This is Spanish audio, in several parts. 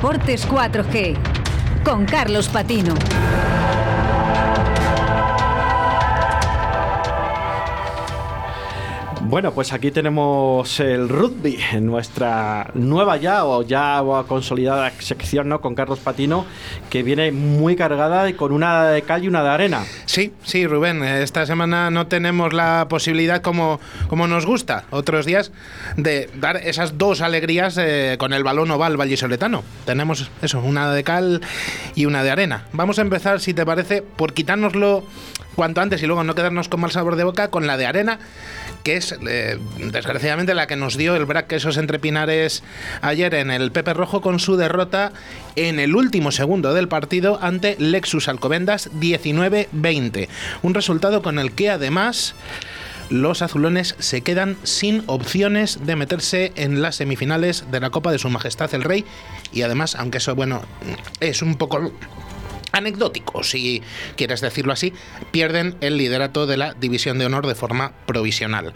Deportes 4G con Carlos Patino. Bueno, pues aquí tenemos el rugby en nuestra nueva ya o ya consolidada sección, ¿no? Con Carlos Patino, que viene muy cargada y con una de cal y una de arena. Sí, sí, Rubén. Esta semana no tenemos la posibilidad como, como nos gusta otros días de dar esas dos alegrías eh, con el balón oval vallisoletano. Tenemos eso, una de cal y una de arena. Vamos a empezar, si te parece, por quitárnoslo cuanto antes y luego no quedarnos con mal sabor de boca con la de arena que es desgraciadamente la que nos dio el Brac Quesos entre Pinares ayer en el Pepe Rojo con su derrota en el último segundo del partido ante Lexus Alcobendas 19-20. Un resultado con el que además los azulones se quedan sin opciones de meterse en las semifinales de la Copa de Su Majestad el Rey y además, aunque eso bueno, es un poco anecdótico, si quieres decirlo así, pierden el liderato de la División de Honor de forma provisional.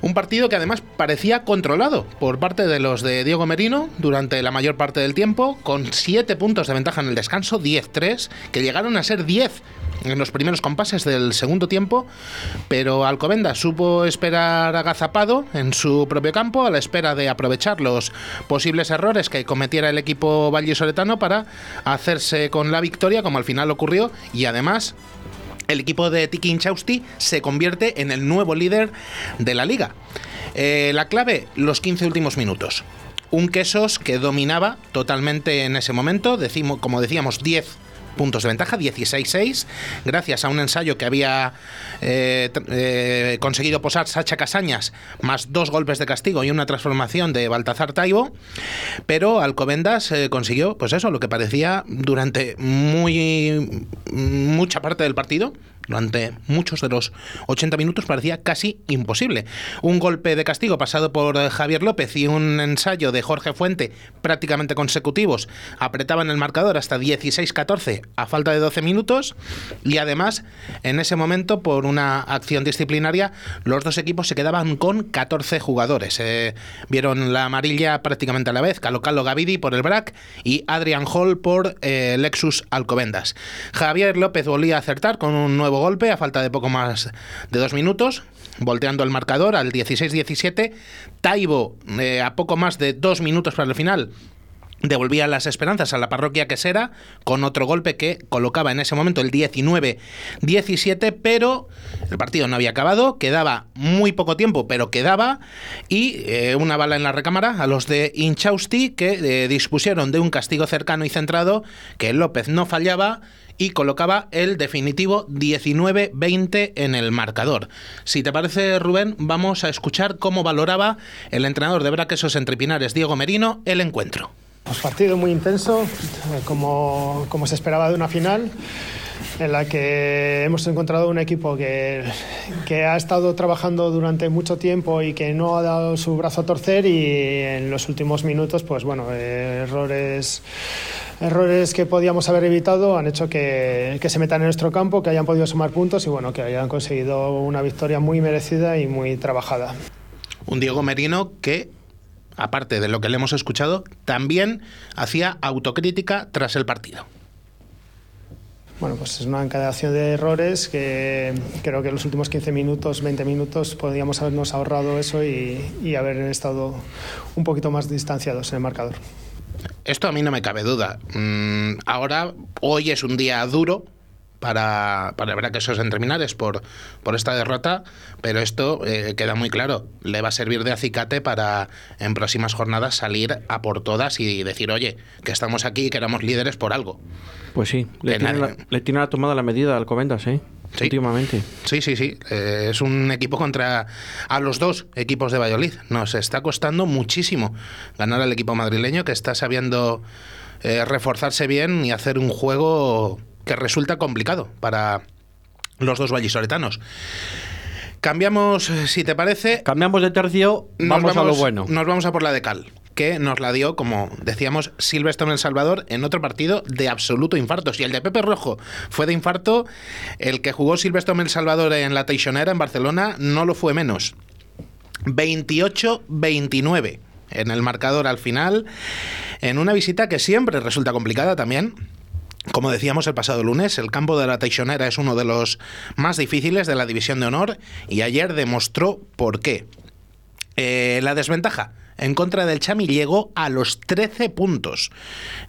Un partido que además parecía controlado por parte de los de Diego Merino durante la mayor parte del tiempo, con 7 puntos de ventaja en el descanso, 10-3, que llegaron a ser 10 en los primeros compases del segundo tiempo, pero Alcobenda supo esperar agazapado en su propio campo a la espera de aprovechar los posibles errores que cometiera el equipo vallisoletano para hacerse con la victoria, como al final ocurrió, y además el equipo de Tiki Inchausti se convierte en el nuevo líder de la liga. Eh, la clave, los 15 últimos minutos. Un Quesos que dominaba totalmente en ese momento, decimos, como decíamos, 10 puntos de ventaja, 16-6, gracias a un ensayo que había eh, eh, conseguido posar Sacha Casañas, más dos golpes de castigo y una transformación de Baltazar Taibo, pero Alcobendas eh, consiguió, pues eso, lo que parecía durante muy mucha parte del partido, durante muchos de los 80 minutos parecía casi imposible. Un golpe de castigo pasado por eh, Javier López y un ensayo de Jorge Fuente prácticamente consecutivos apretaban el marcador hasta 16-14 a falta de 12 minutos y además en ese momento por una acción disciplinaria los dos equipos se quedaban con 14 jugadores. Eh, vieron la amarilla prácticamente a la vez, Calocalo Gavidi por el BRAC y Adrian Hall por eh, Lexus Alcobendas. Javier López volvía a acertar con un nuevo golpe a falta de poco más de dos minutos, volteando el marcador al 16-17. Taibo, eh, a poco más de dos minutos para el final, devolvía las esperanzas a la parroquia quesera con otro golpe que colocaba en ese momento el 19-17, pero el partido no había acabado, quedaba muy poco tiempo, pero quedaba, y eh, una bala en la recámara a los de Inchausti que eh, dispusieron de un castigo cercano y centrado que López no fallaba y colocaba el definitivo 19-20 en el marcador. Si te parece, Rubén, vamos a escuchar cómo valoraba el entrenador de Braquesos entre Pinares, Diego Merino, el encuentro. Pues partido muy intenso, como, como se esperaba de una final en la que hemos encontrado un equipo que, que, ha estado trabajando durante mucho tiempo y que no ha dado su brazo a torcer y en los últimos minutos, pues bueno, errores errores que podíamos haber evitado han hecho que, que, se metan en nuestro campo, que hayan podido sumar puntos y bueno, que hayan conseguido una victoria muy merecida y muy trabajada. Un Diego Merino que, aparte de lo que le hemos escuchado, también hacía autocrítica tras el partido. Bueno, pues es una encadenación de errores que creo que en los últimos 15 minutos, 20 minutos podríamos habernos ahorrado eso y, y haber estado un poquito más distanciados en el marcador. Esto a mí no me cabe duda. Mm, ahora, hoy es un día duro para, para ver que esos entreminares por, por esta derrota, pero esto eh, queda muy claro. Le va a servir de acicate para en próximas jornadas salir a por todas y decir, oye, que estamos aquí y que éramos líderes por algo. Pues sí, le, tiene la, le tiene, la, tomada la medida al Comendas, ¿eh? Sí. Últimamente. Sí, sí, sí. Eh, es un equipo contra a los dos equipos de Valladolid. Nos está costando muchísimo ganar al equipo madrileño que está sabiendo eh, reforzarse bien y hacer un juego que resulta complicado para los dos vallisoletanos. Cambiamos, si te parece. Cambiamos de tercio, vamos, vamos a lo bueno. Nos vamos a por la de Cal que nos la dio, como decíamos, Silvestre en El Salvador en otro partido de absoluto infarto. Si el de Pepe Rojo fue de infarto, el que jugó Silvestre en El Salvador en la Teixonera, en Barcelona, no lo fue menos. 28-29. en el marcador al final, en una visita que siempre resulta complicada también. Como decíamos el pasado lunes, el campo de la Teixonera es uno de los más difíciles de la División de Honor y ayer demostró por qué. Eh, la desventaja en contra del Chami llegó a los 13 puntos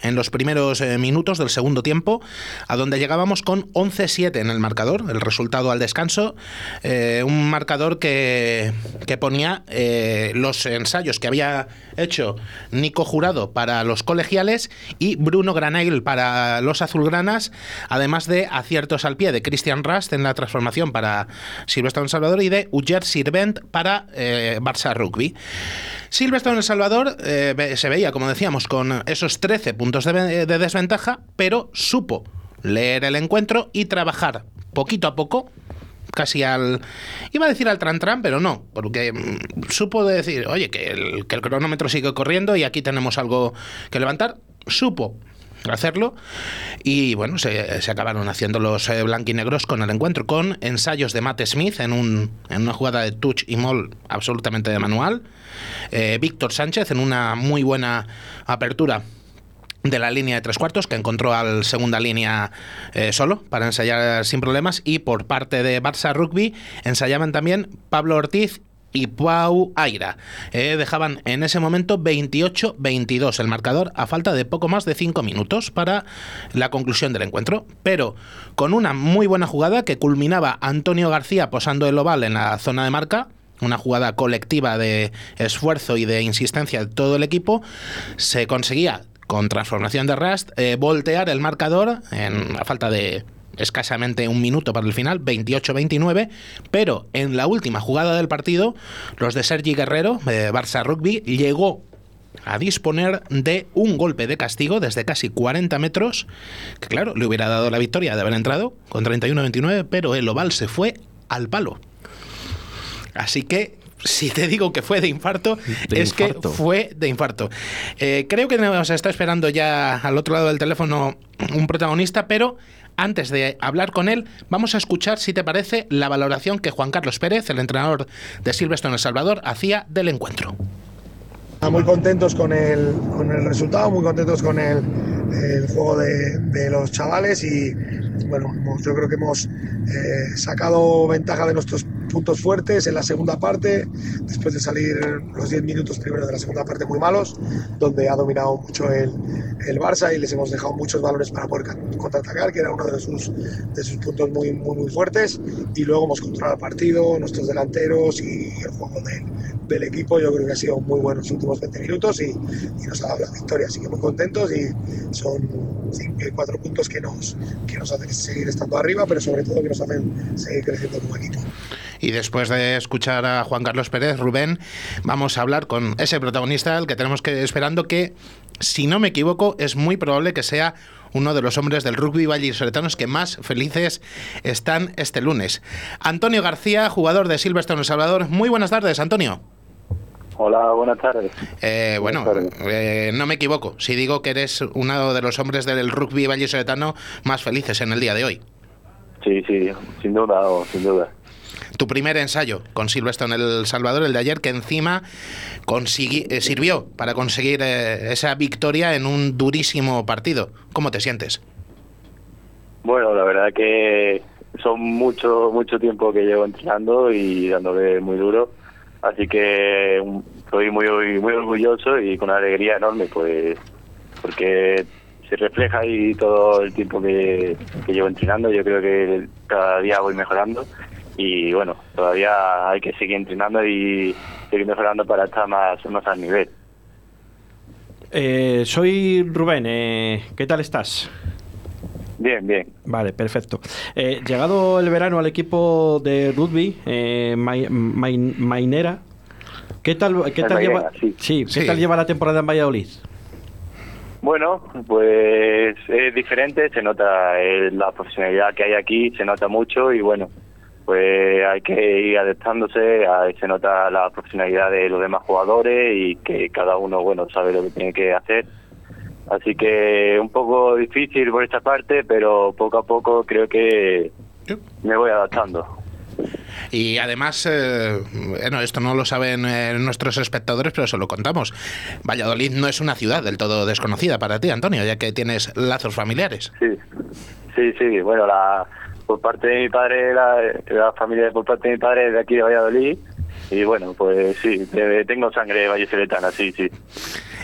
en los primeros eh, minutos del segundo tiempo, a donde llegábamos con 11-7 en el marcador, el resultado al descanso, eh, un marcador que, que ponía eh, los ensayos que había hecho Nico Jurado para los colegiales y Bruno Granail para los azulgranas, además de aciertos al pie de Christian Rast en la transformación para Silvestre Salvador y de Ujer Sirvent para Barça Rugby. Silvestre en El Salvador eh, se veía, como decíamos, con esos 13 puntos de, de desventaja, pero supo leer el encuentro y trabajar poquito a poco casi al. Iba a decir al tran tran, pero no, porque mm, supo decir, oye, que el, que el, cronómetro sigue corriendo y aquí tenemos algo que levantar. Supo hacerlo y bueno, se, se acabaron haciendo los eh, blanquinegros con el encuentro, con ensayos de Matt Smith en, un, en una jugada de touch y mall absolutamente de manual. Eh, Víctor Sánchez en una muy buena apertura de la línea de tres cuartos, que encontró al segunda línea eh, solo para ensayar sin problemas. Y por parte de Barça Rugby ensayaban también Pablo Ortiz y Pau Aira. Eh, dejaban en ese momento 28-22 el marcador a falta de poco más de 5 minutos para la conclusión del encuentro. Pero con una muy buena jugada que culminaba Antonio García posando el oval en la zona de marca una jugada colectiva de esfuerzo y de insistencia de todo el equipo, se conseguía con transformación de Rust eh, voltear el marcador en a falta de escasamente un minuto para el final, 28-29, pero en la última jugada del partido, los de Sergi Guerrero, de Barça Rugby, llegó a disponer de un golpe de castigo desde casi 40 metros, que claro, le hubiera dado la victoria de haber entrado con 31-29, pero el oval se fue al palo. Así que si te digo que fue de infarto, De es infarto. que fue de infarto. Eh, creo que nos está esperando ya al otro lado del teléfono un protagonista, pero antes de hablar con él, vamos a escuchar, si te parece, la valoración que Juan Carlos Pérez, el entrenador de Silvestre en El Salvador, hacía del encuentro. Muy contentos con el, con el resultado, muy contentos con el, juego de, los chavales y bueno, yo creo que hemos eh, sacado ventaja de nuestros puntos fuertes en la segunda parte, después de salir los 10 minutos primero de la segunda parte muy malos, donde ha dominado mucho el, el Barça y les hemos dejado muchos balones para poder ca- contraatacar, que era uno de sus, de sus puntos muy, muy, muy fuertes, y luego hemos controlado el partido, nuestros delanteros y el juego del, del equipo, yo creo que ha sido muy bueno los últimos 20 minutos y, y nos ha dado la victoria, así que muy contentos y son cinco, cuatro puntos que nos, que nos hacen seguir estando arriba, pero sobre todo que nos hacen seguir creciendo como equipo. Y después de escuchar a Juan Carlos Pérez, Rubén, vamos a hablar con ese protagonista, el que tenemos que esperando que, si no me equivoco, es muy probable que sea uno de los hombres del rugby vallisoletanos que más felices están este lunes. Antonio García, jugador de Silverstone El Salvador. Muy buenas tardes, Antonio. Hola, buenas tardes. Eh, bueno, tardes. eh, no me equivoco si digo que eres uno de los hombres del rugby vallisoletano más felices en el día de hoy. Sí, sí, sin duda, oh, sin duda. Tu primer ensayo con Silverstone El Salvador, el de ayer, que encima consigui- eh, sirvió para conseguir eh, esa victoria en un durísimo partido. ¿Cómo te sientes? Bueno, la verdad que son mucho mucho tiempo que llevo entrenando y dándole muy duro, así que estoy muy muy orgulloso y con una alegría enorme, pues porque se refleja ahí todo el tiempo que llevo entrenando. Yo creo que cada día voy mejorando y bueno, todavía hay que seguir entrenando y seguir mejorando para estar más más al nivel. Eh, soy Rubén, eh, ¿qué tal estás? Bien, bien. Vale, perfecto. Eh, llegado el verano al equipo de rugby, eh, Mai- Mai- Mainera, ¿qué tal, qué lleva, sí. ¿qué Sí. tal lleva la temporada en Valladolid? Bueno, pues es diferente, se nota eh, la profesionalidad que hay aquí, se nota mucho y bueno, pues hay que ir adaptándose, a- se nota la profesionalidad de los demás jugadores y que cada uno, bueno, sabe lo que tiene que hacer. Así que un poco difícil por esta parte, pero poco a poco creo que me voy adaptando. Y además, eh, bueno, esto no lo saben eh, nuestros espectadores, pero se lo contamos. Valladolid no es una ciudad del todo desconocida para ti, Antonio, ya que tienes lazos familiares. Sí, sí, sí. Bueno, la, por parte de mi padre, la, la familia por parte de mi padre es de aquí de Valladolid. Y bueno, pues sí, tengo sangre vallisoletana, sí, sí.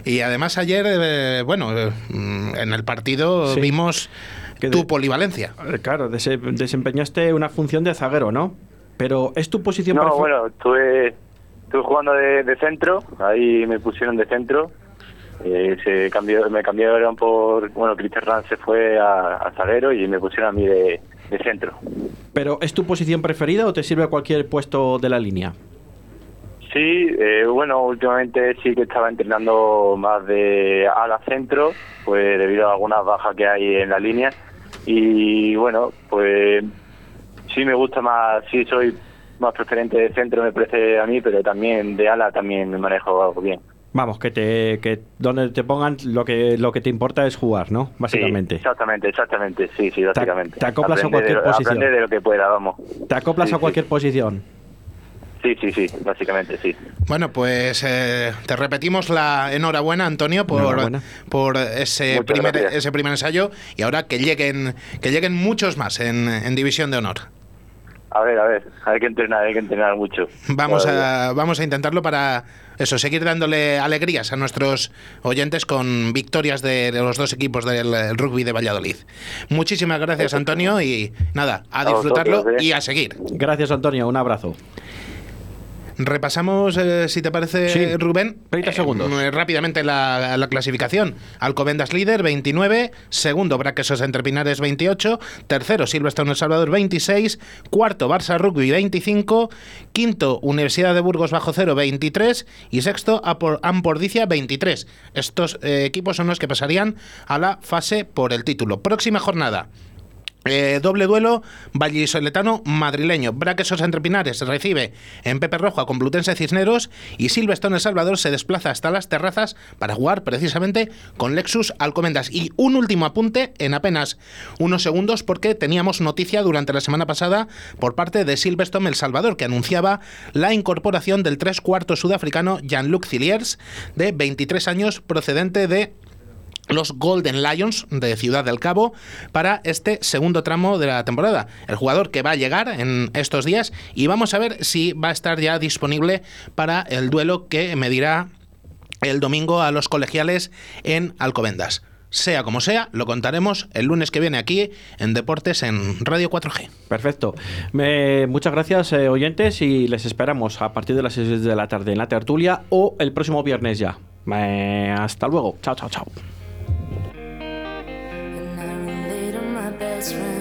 Y además ayer, eh, bueno, eh, en el partido Sí. vimos Que tu de- polivalencia. Eh, Claro, dese- desempeñaste una función de zaguero, ¿no? Pero ¿es tu posición No, bueno, estuve, estuve jugando de, de centro, ahí me pusieron de centro. Eh, se cambió, me cambiaron por, bueno, Cristian se fue a, a zaguero y me pusieron a mí de, de centro. ¿Pero es tu posición preferida o te sirve cualquier puesto de la línea? Sí, eh, bueno, últimamente sí que estaba entrenando más de ala centro, pues debido a algunas bajas que hay en la línea. Y bueno, pues sí me gusta más, sí soy más preferente de centro, me parece a mí, pero también de ala también me manejo algo bien. Vamos, que te que donde te pongan lo que lo que te importa es jugar, ¿no? Básicamente. Sí, exactamente, exactamente, sí, sí, básicamente. te acoplas a cualquier de posición. De lo que pueda, vamos. Te acoplas Sí, a sí. cualquier posición. Sí, sí, sí, básicamente sí. Bueno, pues eh, te repetimos la enhorabuena, Antonio, por, Enhorabuena. por ese Muchas primer, gracias. ese primer ensayo y ahora que lleguen, que lleguen muchos más en, en División de Honor. A ver, a ver, hay que entrenar, hay que entrenar mucho. Vamos a, vamos a intentarlo para eso, seguir dándole alegrías a nuestros oyentes con victorias de los dos equipos del rugby de Valladolid. Muchísimas gracias, Antonio, y nada, a A disfrutarlo vosotros, ¿eh? y a seguir. Gracias, Antonio. Un abrazo. Repasamos, eh, si te parece, Sí. Rubén. 30 segundos. eh, rápidamente la, la clasificación. Alcobendas líder, 29. Segundo, Braquesos Entre Pinares, 28. Tercero, Silvestre El Salvador, 26. Cuarto, Barça Rugby, 25. Quinto, Universidad de Burgos Bajo Cero, 23. Y sexto, Ampordicia, 23. Estos eh, equipos son los que pasarían a la fase por el título. Próxima jornada. Eh, doble duelo vallisoletano madrileño. Braquesos entre Pinares recibe en Pepe Rojo a Complutense Cisneros y Silvestre El Salvador se desplaza hasta las terrazas para jugar precisamente con Lexus Alcomendas. Y un último apunte en apenas unos segundos porque teníamos noticia durante la semana pasada por parte de Silverstone El Salvador que anunciaba la incorporación del tres cuartos sudafricano Jean-Luc Cilliers de 23 años procedente de los Golden Lions de Ciudad del Cabo para este segundo tramo de la temporada. El jugador que va a llegar en estos días y vamos a ver si va a estar ya disponible para el duelo que medirá el domingo a los colegiales en Alcobendas. Sea como sea, lo contaremos el lunes que viene aquí en Deportes en Radio 4G. Perfecto. Muchas gracias, eh, oyentes, y les esperamos a partir de las 6 de la tarde en la tertulia o el próximo viernes ya. Hasta luego. Chao, chao, chao. that's right.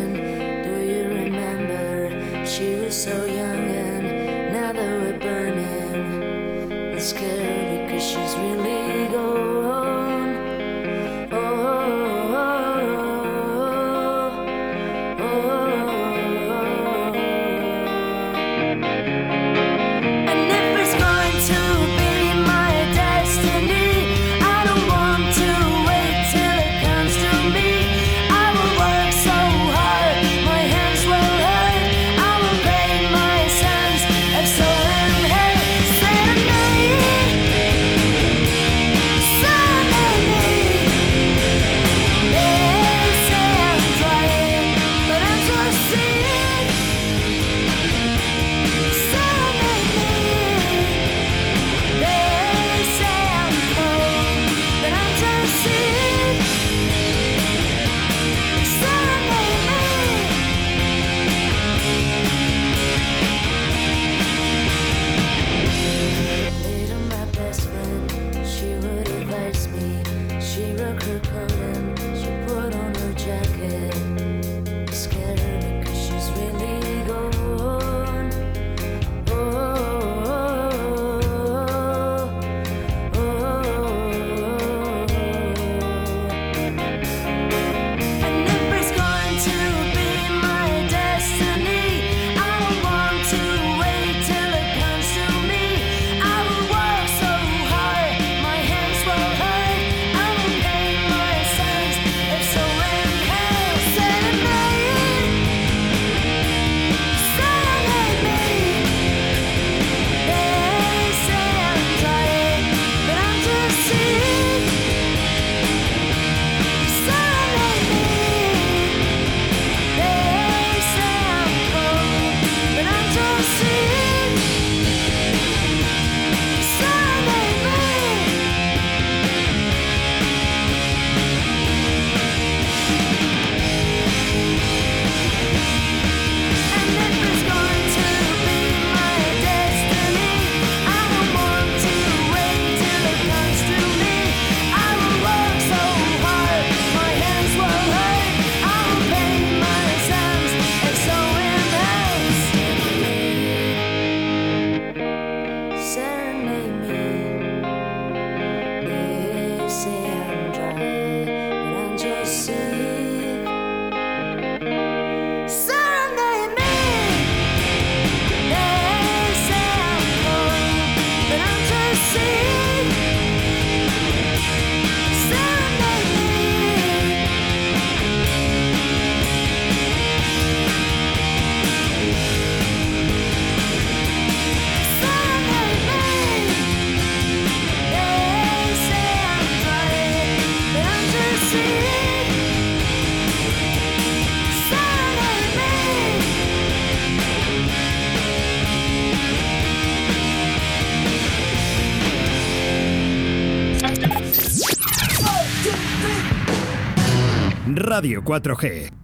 Radio 4G.